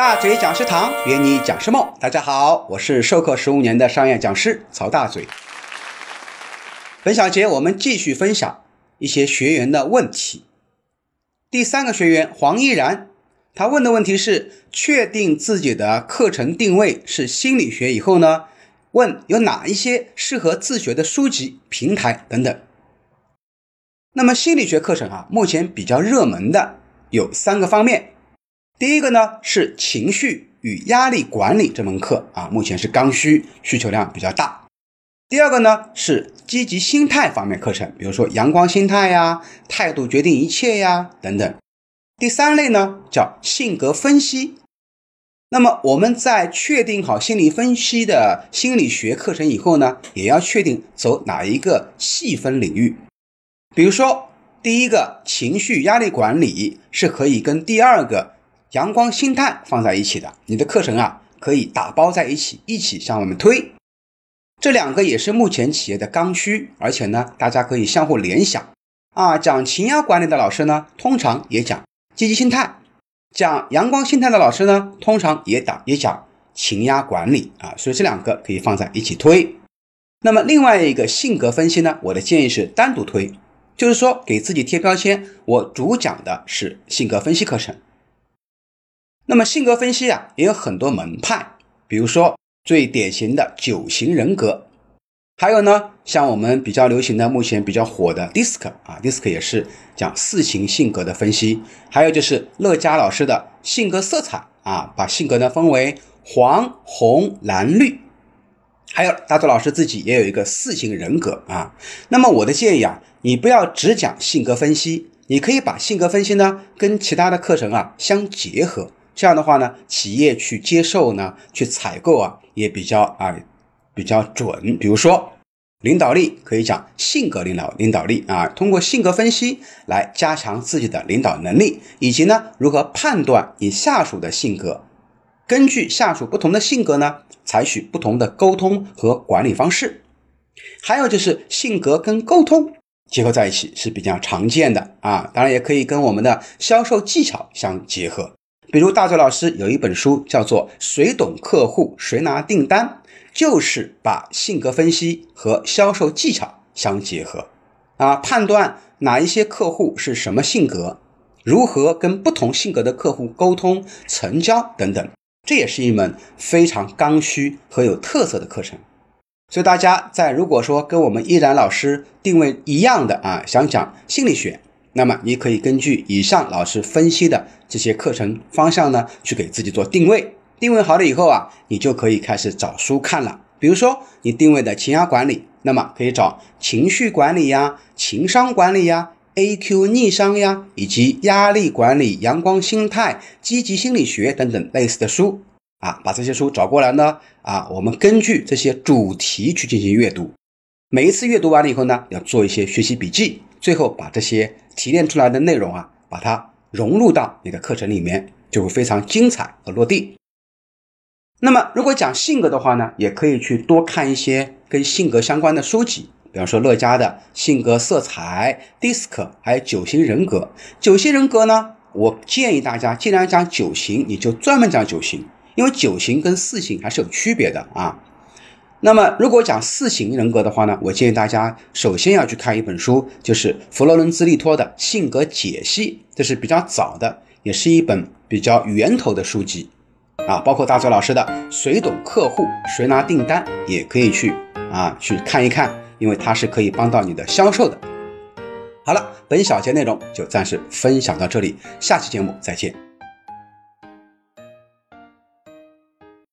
大嘴讲师堂约你讲师梦，大家好，我是授课十五年的商业讲师曹大嘴。本小节我们继续分享一些学员的问题。第三个学员黄依然，他问的问题是：确定自己的课程定位是心理学以后呢，问有哪一些适合自学的书籍、平台等等。那么心理学课程啊，目前比较热门的有三个方面。第一个呢是情绪与压力管理这门课啊，目前是刚需，需求量比较大。第二个呢是积极心态方面课程，比如说阳光心态呀、态度决定一切呀等等。第三类呢叫性格分析。那么我们在确定好心理分析的心理学课程以后呢，也要确定走哪一个细分领域。比如说，第一个情绪压力管理是可以跟第二个阳光心态放在一起的，你的课程啊可以打包在一起，一起向我们推。这两个也是目前企业的刚需，而且呢，大家可以相互联想啊。讲情压管理的老师呢，通常也讲积极心态；讲阳光心态的老师呢，通常也讲也讲情压管理啊。所以这两个可以放在一起推。那么另外一个性格分析呢，我的建议是单独推。就是说，给自己贴标签，我主讲的是性格分析课程。那么性格分析啊，也有很多门派，比如说最典型的九型人格，还有呢，像我们比较流行的、目前比较火的 DISC 啊，DISC 也是讲四型性格的分析。还有就是乐嘉老师的性格色彩啊，把性格呢分为黄、红、蓝、绿。还有大周老师自己也有一个四型人格啊。那么我的建议啊。你不要只讲性格分析，你可以把性格分析呢跟其他的课程啊相结合，这样的话呢，企业去接受呢，去采购啊也比较啊比较准。比如说领导力可以讲性格领导领导力啊，通过性格分析来加强自己的领导能力，以及呢如何判断你下属的性格，根据下属不同的性格呢，采取不同的沟通和管理方式。还有就是性格跟沟通。结合在一起是比较常见的啊，当然也可以跟我们的销售技巧相结合。比如大嘴老师有一本书叫做《谁懂客户谁拿订单》，就是把性格分析和销售技巧相结合。啊，判断哪一些客户是什么性格，如何跟不同性格的客户沟通、成交等等，这也是一门非常刚需和有特色的课程。所以大家在如果说跟我们依然老师定位一样的啊，想讲心理学，那么你可以根据以上老师分析的这些课程方向呢，去给自己做定位。定位好了以后啊，你就可以开始找书看了。比如说你定位的情压管理，那么可以找情绪管理呀、情商管理呀、A Q 逆商呀，以及压力管理、阳光心态、积极心理学等等类似的书。啊，把这些书找过来呢，啊，我们根据这些主题去进行阅读。每一次阅读完了以后呢，要做一些学习笔记，最后把这些提炼出来的内容啊，把它融入到你的课程里面，就会非常精彩和落地。那么，如果讲性格的话呢，也可以去多看一些跟性格相关的书籍，比方说乐嘉的性格色彩、DISC，还有九型人格。九型人格呢，我建议大家，既然讲九型，你就专门讲九型。因为九型跟四型还是有区别的啊。那么，如果讲四型人格的话呢，我建议大家首先要去看一本书，就是弗洛伦兹利托的《性格解析》，这是比较早的，也是一本比较源头的书籍啊。包括大周老师的《谁懂客户谁拿订单》，也可以去啊去看一看，因为它是可以帮到你的销售的。好了，本小节内容就暂时分享到这里，下期节目再见。